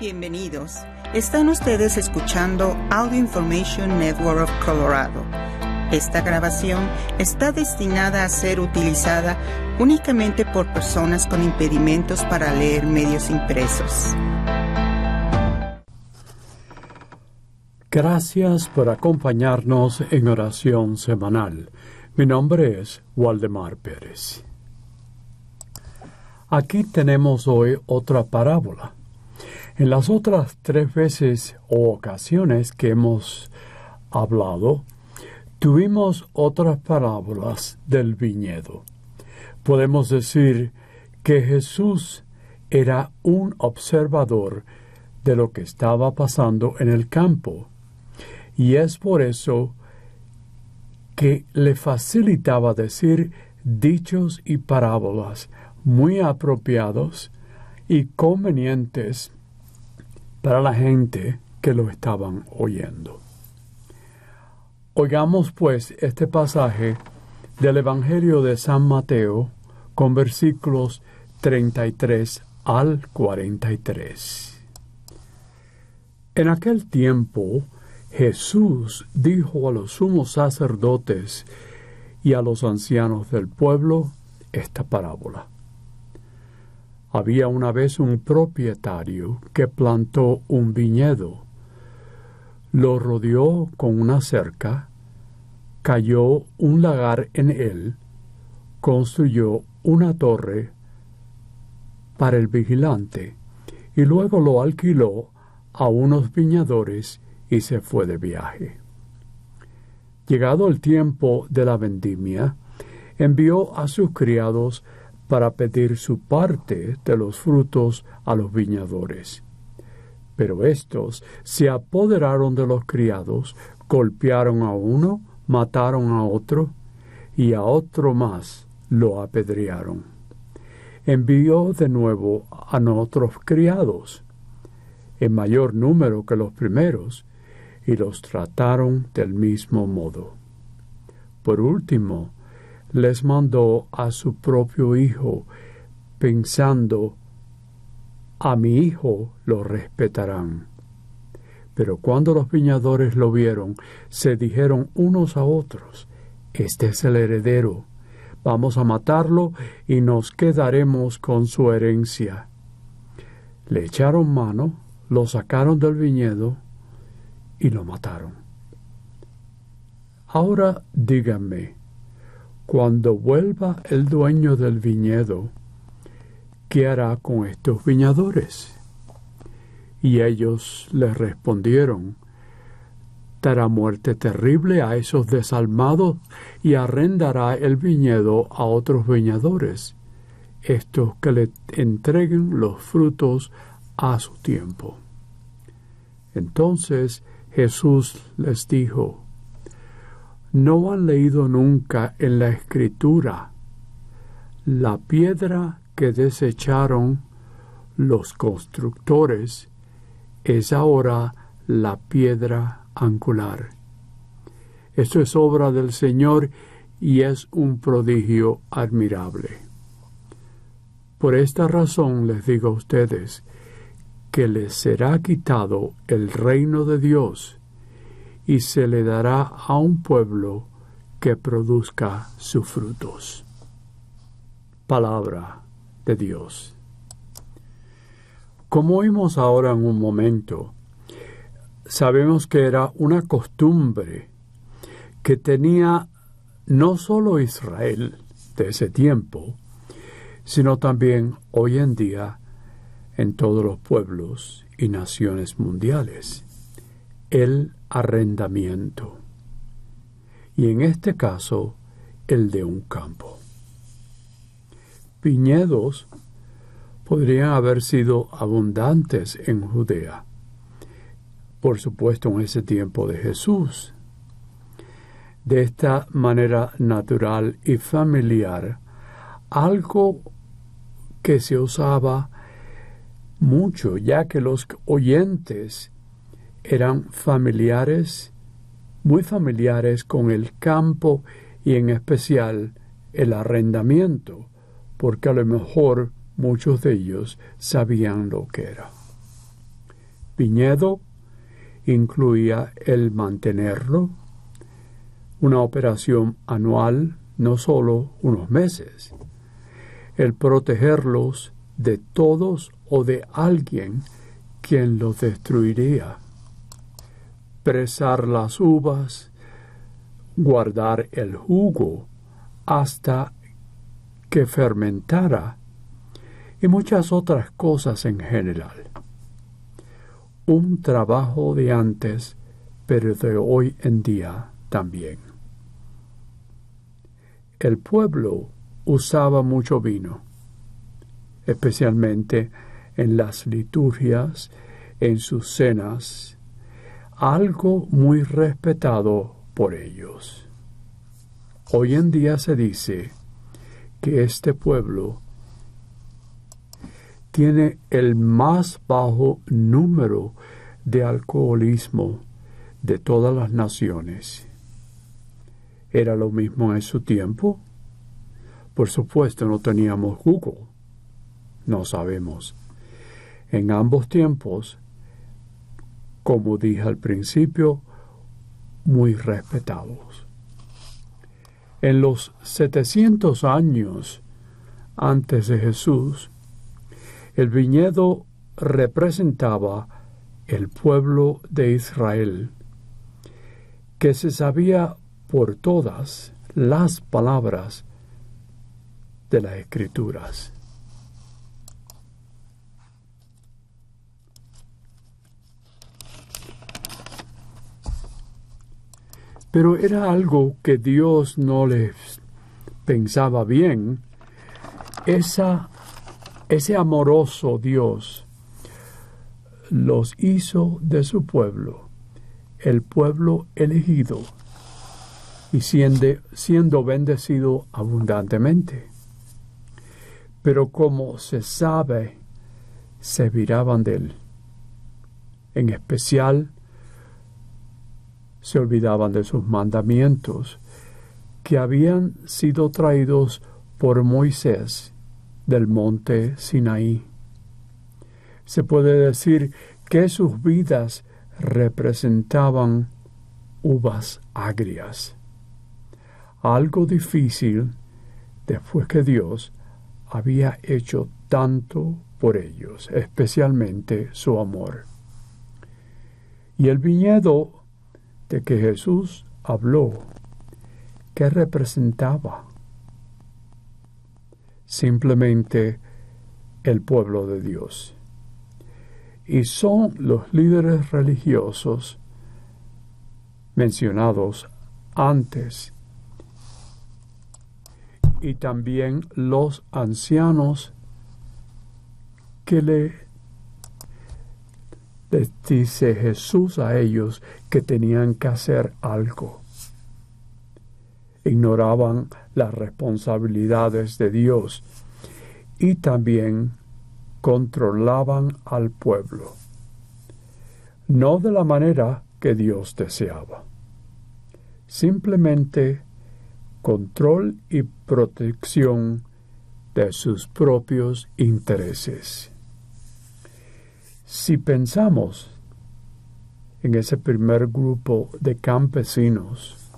Bienvenidos. Están ustedes escuchando Audio Information Network of Colorado. Esta grabación está destinada a ser utilizada únicamente por personas con impedimentos para leer medios impresos. Gracias por acompañarnos en oración semanal. Mi nombre es Waldemar Pérez. Aquí tenemos hoy otra parábola en las otras tres veces o ocasiones que hemos hablado, tuvimos otras parábolas del viñedo. Podemos decir que Jesús era un observador de lo que estaba pasando en el campo, y es por eso que le facilitaba decir dichos y parábolas muy apropiados y convenientes para la gente que lo estaban oyendo. Oigamos pues este pasaje del Evangelio de San Mateo con versículos 33 al 43. En aquel tiempo Jesús dijo a los sumos sacerdotes y a los ancianos del pueblo esta parábola. Había una vez un propietario que plantó un viñedo. Lo rodeó con una cerca, cayó un lagar en él, construyó una torre para el vigilante y luego lo alquiló a unos viñadores y se fue de viaje. Llegado el tiempo de la vendimia, envió a sus criados para pedir su parte de los frutos a los viñadores. Pero éstos se apoderaron de los criados, golpearon a uno, mataron a otro, y a otro más lo apedrearon. Envió de nuevo a otros criados, en mayor número que los primeros, y los trataron del mismo modo. Por último, les mandó a su propio hijo, pensando, a mi hijo lo respetarán. Pero cuando los viñadores lo vieron, se dijeron unos a otros, Este es el heredero, vamos a matarlo y nos quedaremos con su herencia. Le echaron mano, lo sacaron del viñedo y lo mataron. Ahora díganme, cuando vuelva el dueño del viñedo, ¿qué hará con estos viñadores? Y ellos le respondieron, dará muerte terrible a esos desalmados y arrendará el viñedo a otros viñadores, estos que le entreguen los frutos a su tiempo. Entonces Jesús les dijo, no han leído nunca en la escritura la piedra que desecharon los constructores es ahora la piedra angular. Esto es obra del Señor y es un prodigio admirable. Por esta razón les digo a ustedes que les será quitado el reino de Dios y se le dará a un pueblo que produzca sus frutos. Palabra de Dios. Como oímos ahora en un momento, sabemos que era una costumbre que tenía no solo Israel de ese tiempo, sino también hoy en día en todos los pueblos y naciones mundiales. El arrendamiento. Y en este caso, el de un campo. Viñedos podrían haber sido abundantes en Judea, por supuesto en ese tiempo de Jesús. De esta manera natural y familiar, algo que se usaba mucho, ya que los oyentes eran familiares, muy familiares con el campo y en especial el arrendamiento, porque a lo mejor muchos de ellos sabían lo que era. viñedo incluía el mantenerlo, una operación anual, no solo unos meses, el protegerlos de todos o de alguien quien los destruiría, presar las uvas, guardar el jugo hasta que fermentara y muchas otras cosas en general. Un trabajo de antes, pero de hoy en día también. El pueblo usaba mucho vino, especialmente en las liturgias, en sus cenas, algo muy respetado por ellos. Hoy en día se dice que este pueblo tiene el más bajo número de alcoholismo de todas las naciones. ¿Era lo mismo en su tiempo? Por supuesto no teníamos Google. No sabemos. En ambos tiempos, como dije al principio, muy respetados. En los 700 años antes de Jesús, el viñedo representaba el pueblo de Israel, que se sabía por todas las palabras de las escrituras. Pero era algo que Dios no les pensaba bien, esa ese amoroso Dios los hizo de su pueblo, el pueblo elegido, y siendo, siendo bendecido abundantemente. Pero como se sabe, se viraban de él. En especial, se olvidaban de sus mandamientos, que habían sido traídos por Moisés del monte Sinaí. Se puede decir que sus vidas representaban uvas agrias. Algo difícil después que Dios había hecho tanto por ellos, especialmente su amor. Y el viñedo de que Jesús habló, ¿qué representaba? simplemente el pueblo de Dios. Y son los líderes religiosos mencionados antes y también los ancianos que le les dice Jesús a ellos que tenían que hacer algo ignoraban las responsabilidades de Dios y también controlaban al pueblo, no de la manera que Dios deseaba, simplemente control y protección de sus propios intereses. Si pensamos en ese primer grupo de campesinos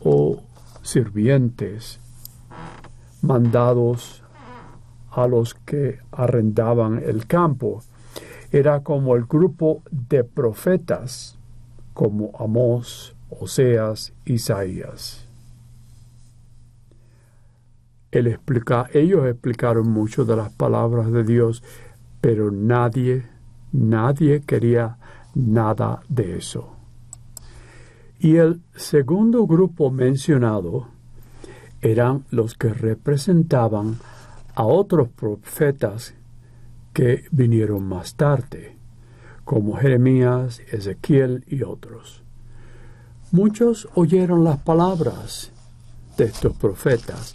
o sirvientes mandados a los que arrendaban el campo. Era como el grupo de profetas como Amós, Oseas, Isaías. ellos explicaron mucho de las palabras de Dios, pero nadie, nadie quería nada de eso. Y el segundo grupo mencionado eran los que representaban a otros profetas que vinieron más tarde, como Jeremías, Ezequiel y otros. Muchos oyeron las palabras de estos profetas,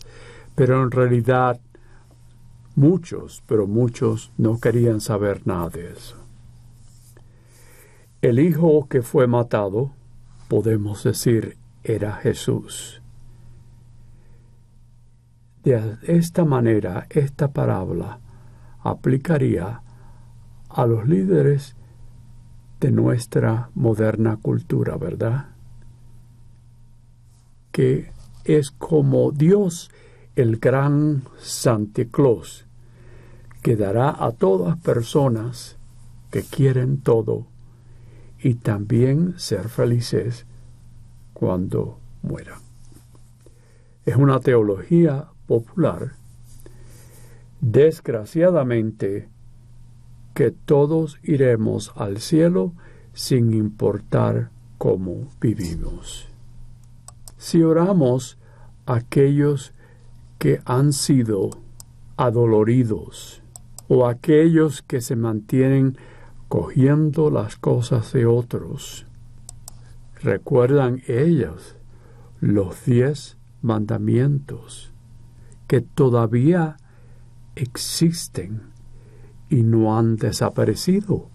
pero en realidad muchos, pero muchos no querían saber nada de eso. El hijo que fue matado podemos decir, era Jesús. De esta manera, esta parábola aplicaría a los líderes de nuestra moderna cultura, ¿verdad? Que es como Dios, el gran Santa Claus, que dará a todas personas que quieren todo y también ser felices cuando mueran. Es una teología popular. Desgraciadamente, que todos iremos al cielo sin importar cómo vivimos. Si oramos a aquellos que han sido adoloridos o aquellos que se mantienen cogiendo las cosas de otros, recuerdan ellos los diez mandamientos que todavía existen y no han desaparecido.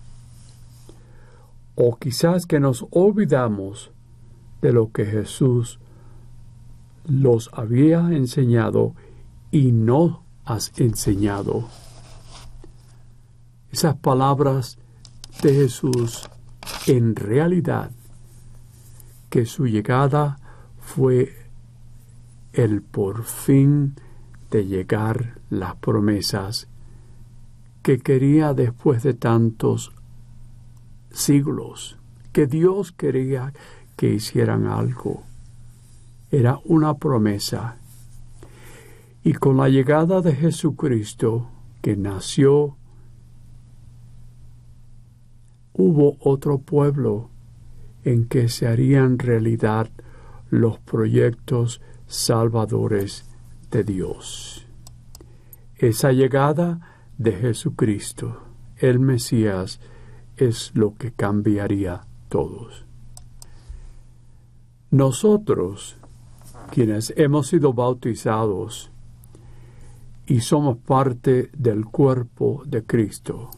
O quizás que nos olvidamos de lo que Jesús los había enseñado y no has enseñado. Esas palabras de Jesús en realidad que su llegada fue el por fin de llegar las promesas que quería después de tantos siglos, que Dios quería que hicieran algo. Era una promesa. Y con la llegada de Jesucristo, que nació, hubo otro pueblo en que se harían realidad los proyectos salvadores de Dios. Esa llegada de Jesucristo, el Mesías, es lo que cambiaría todos. Nosotros, quienes hemos sido bautizados y somos parte del cuerpo de Cristo,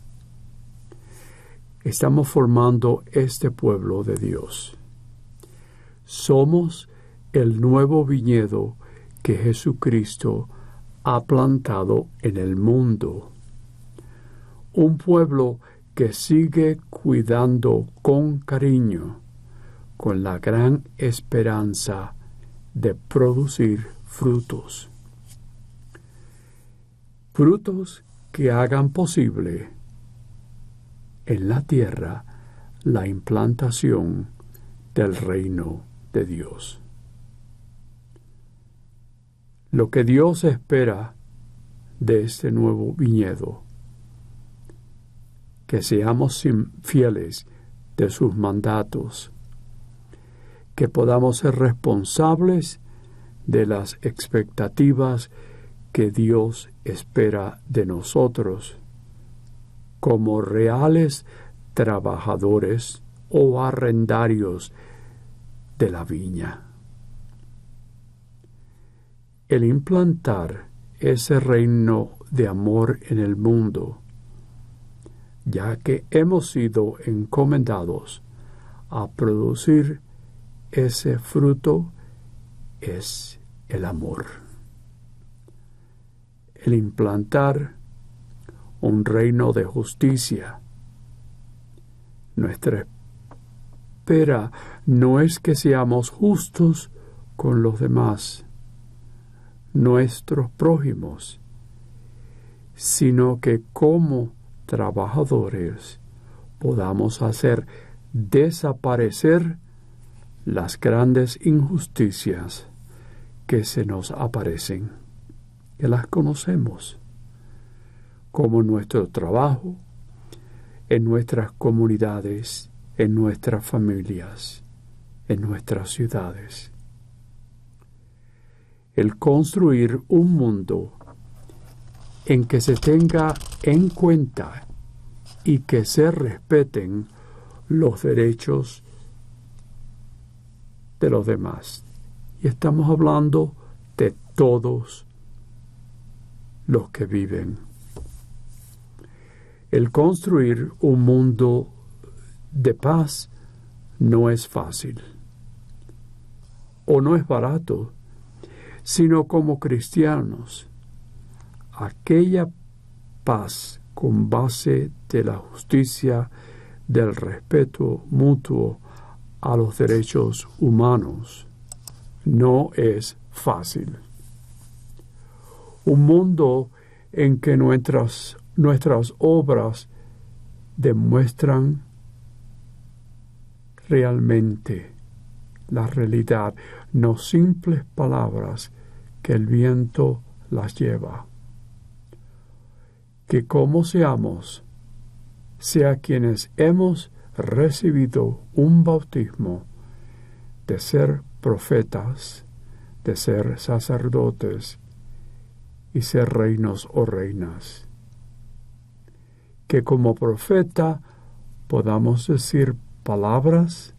estamos formando este pueblo de Dios. Somos el nuevo viñedo que Jesucristo ha plantado en el mundo un pueblo que sigue cuidando con cariño, con la gran esperanza de producir frutos. Frutos que hagan posible en la tierra la implantación del reino de Dios. Lo que Dios espera de este nuevo viñedo que seamos fieles de sus mandatos, que podamos ser responsables de las expectativas que Dios espera de nosotros, como reales trabajadores o arrendarios de la viña. El implantar ese reino de amor en el mundo ya que hemos sido encomendados a producir ese fruto es el amor. El implantar un reino de justicia. Nuestra espera no es que seamos justos con los demás, nuestros prójimos, sino que como trabajadores podamos hacer desaparecer las grandes injusticias que se nos aparecen, que las conocemos, como nuestro trabajo, en nuestras comunidades, en nuestras familias, en nuestras ciudades. El construir un mundo en que se tenga en cuenta y que se respeten los derechos de los demás. Y estamos hablando de todos los que viven. El construir un mundo de paz no es fácil o no es barato, sino como cristianos aquella paz con base de la justicia del respeto mutuo a los derechos humanos no es fácil. Un mundo en que nuestras, nuestras obras demuestran realmente la realidad, no simples palabras que el viento las lleva. Que como seamos, sea quienes hemos recibido un bautismo de ser profetas, de ser sacerdotes y ser reinos o reinas. Que como profeta podamos decir palabras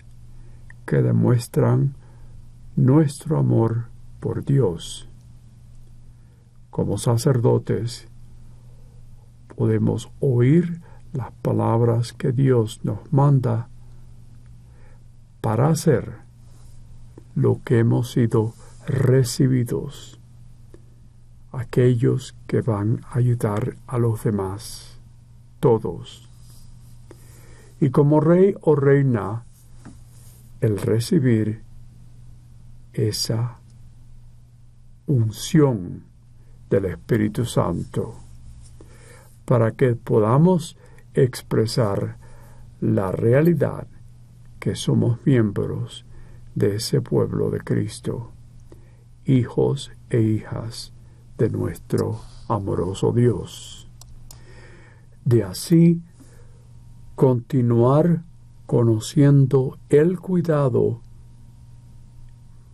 que demuestran nuestro amor por Dios. Como sacerdotes podemos oír las palabras que Dios nos manda para hacer lo que hemos sido recibidos, aquellos que van a ayudar a los demás, todos. Y como rey o reina, el recibir esa unción del Espíritu Santo para que podamos expresar la realidad que somos miembros de ese pueblo de Cristo, hijos e hijas de nuestro amoroso Dios. De así continuar conociendo el cuidado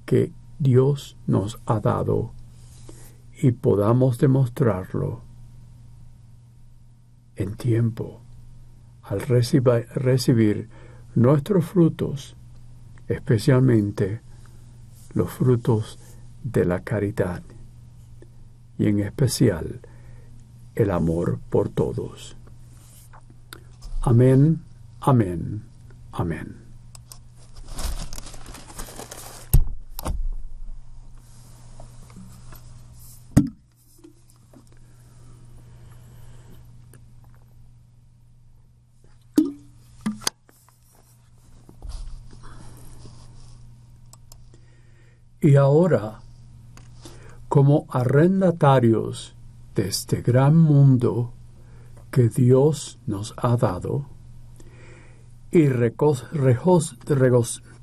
que Dios nos ha dado y podamos demostrarlo en tiempo al recibir nuestros frutos, especialmente los frutos de la caridad y en especial el amor por todos. Amén, amén, amén. Y ahora, como arrendatarios de este gran mundo que Dios nos ha dado, y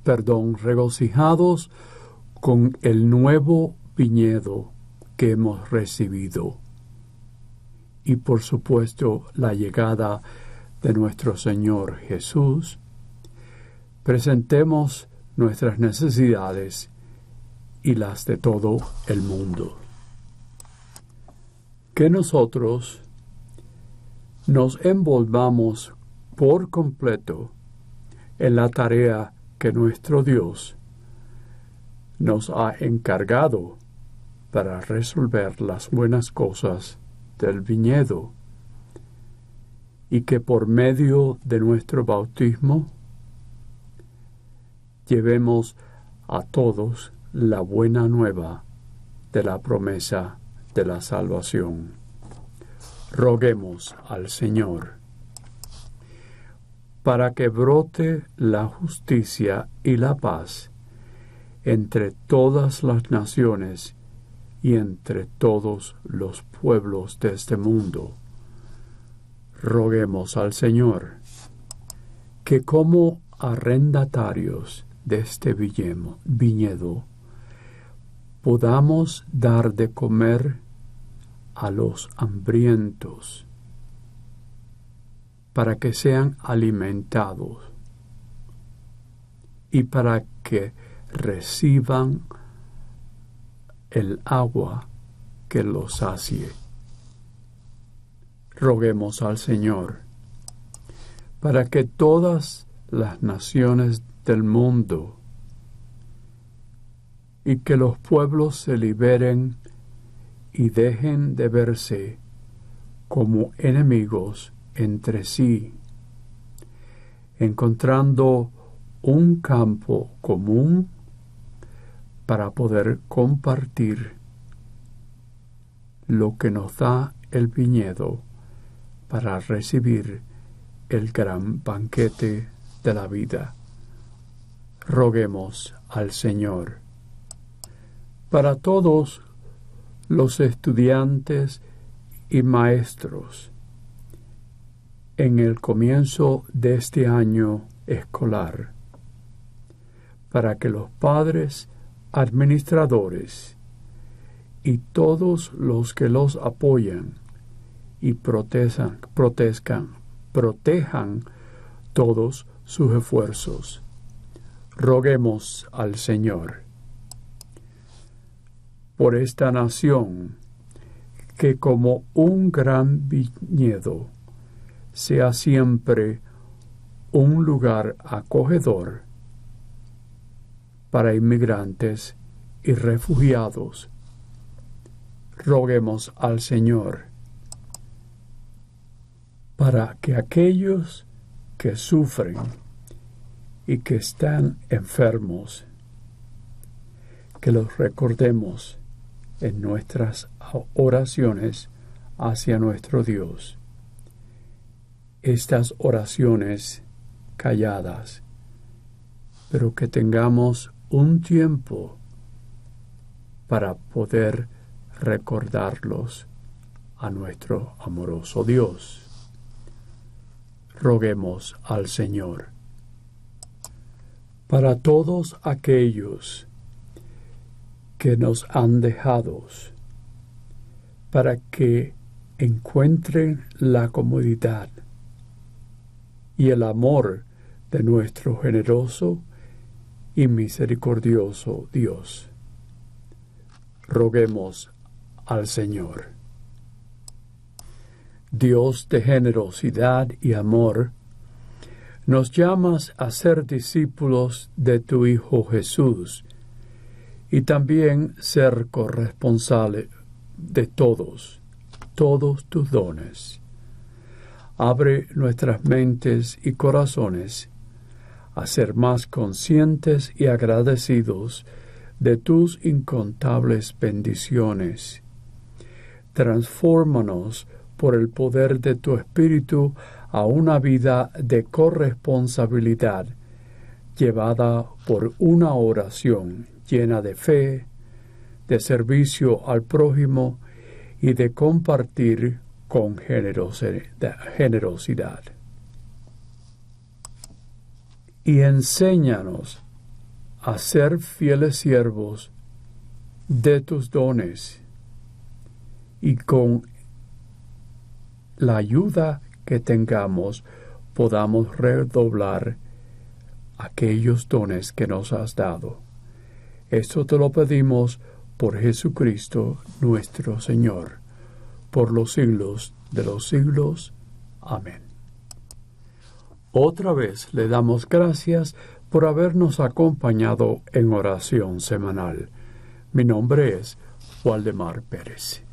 perdón, regocijados con el nuevo viñedo que hemos recibido, y por supuesto la llegada de nuestro Señor Jesús, presentemos nuestras necesidades y las de todo el mundo. Que nosotros nos envolvamos por completo en la tarea que nuestro Dios nos ha encargado para resolver las buenas cosas del viñedo y que por medio de nuestro bautismo llevemos a todos la buena nueva de la promesa de la salvación. Roguemos al Señor para que brote la justicia y la paz entre todas las naciones y entre todos los pueblos de este mundo. Roguemos al Señor que como arrendatarios de este viñedo podamos dar de comer a los hambrientos para que sean alimentados y para que reciban el agua que los sacie. Roguemos al Señor para que todas las naciones del mundo y que los pueblos se liberen y dejen de verse como enemigos entre sí, encontrando un campo común para poder compartir lo que nos da el viñedo para recibir el gran banquete de la vida. Roguemos al Señor. Para todos los estudiantes y maestros, en el comienzo de este año escolar, para que los padres, administradores y todos los que los apoyan y protejan, protejan todos sus esfuerzos. Roguemos al Señor por esta nación que como un gran viñedo sea siempre un lugar acogedor para inmigrantes y refugiados. Roguemos al Señor para que aquellos que sufren y que están enfermos, que los recordemos en nuestras oraciones hacia nuestro Dios. Estas oraciones calladas, pero que tengamos un tiempo para poder recordarlos a nuestro amoroso Dios. Roguemos al Señor. Para todos aquellos que nos han dejado, para que encuentren la comodidad y el amor de nuestro generoso y misericordioso Dios. Roguemos al Señor. Dios de generosidad y amor, nos llamas a ser discípulos de tu Hijo Jesús y también ser corresponsable de todos, todos tus dones. Abre nuestras mentes y corazones a ser más conscientes y agradecidos de tus incontables bendiciones. Transfórmanos por el poder de tu Espíritu a una vida de corresponsabilidad, llevada por una oración llena de fe, de servicio al prójimo y de compartir con generosidad y enséñanos a ser fieles siervos de tus dones y con la ayuda que tengamos podamos redoblar aquellos dones que nos has dado. Esto te lo pedimos por Jesucristo nuestro Señor, por los siglos de los siglos. Amén. Otra vez le damos gracias por habernos acompañado en oración semanal. Mi nombre es Waldemar Pérez.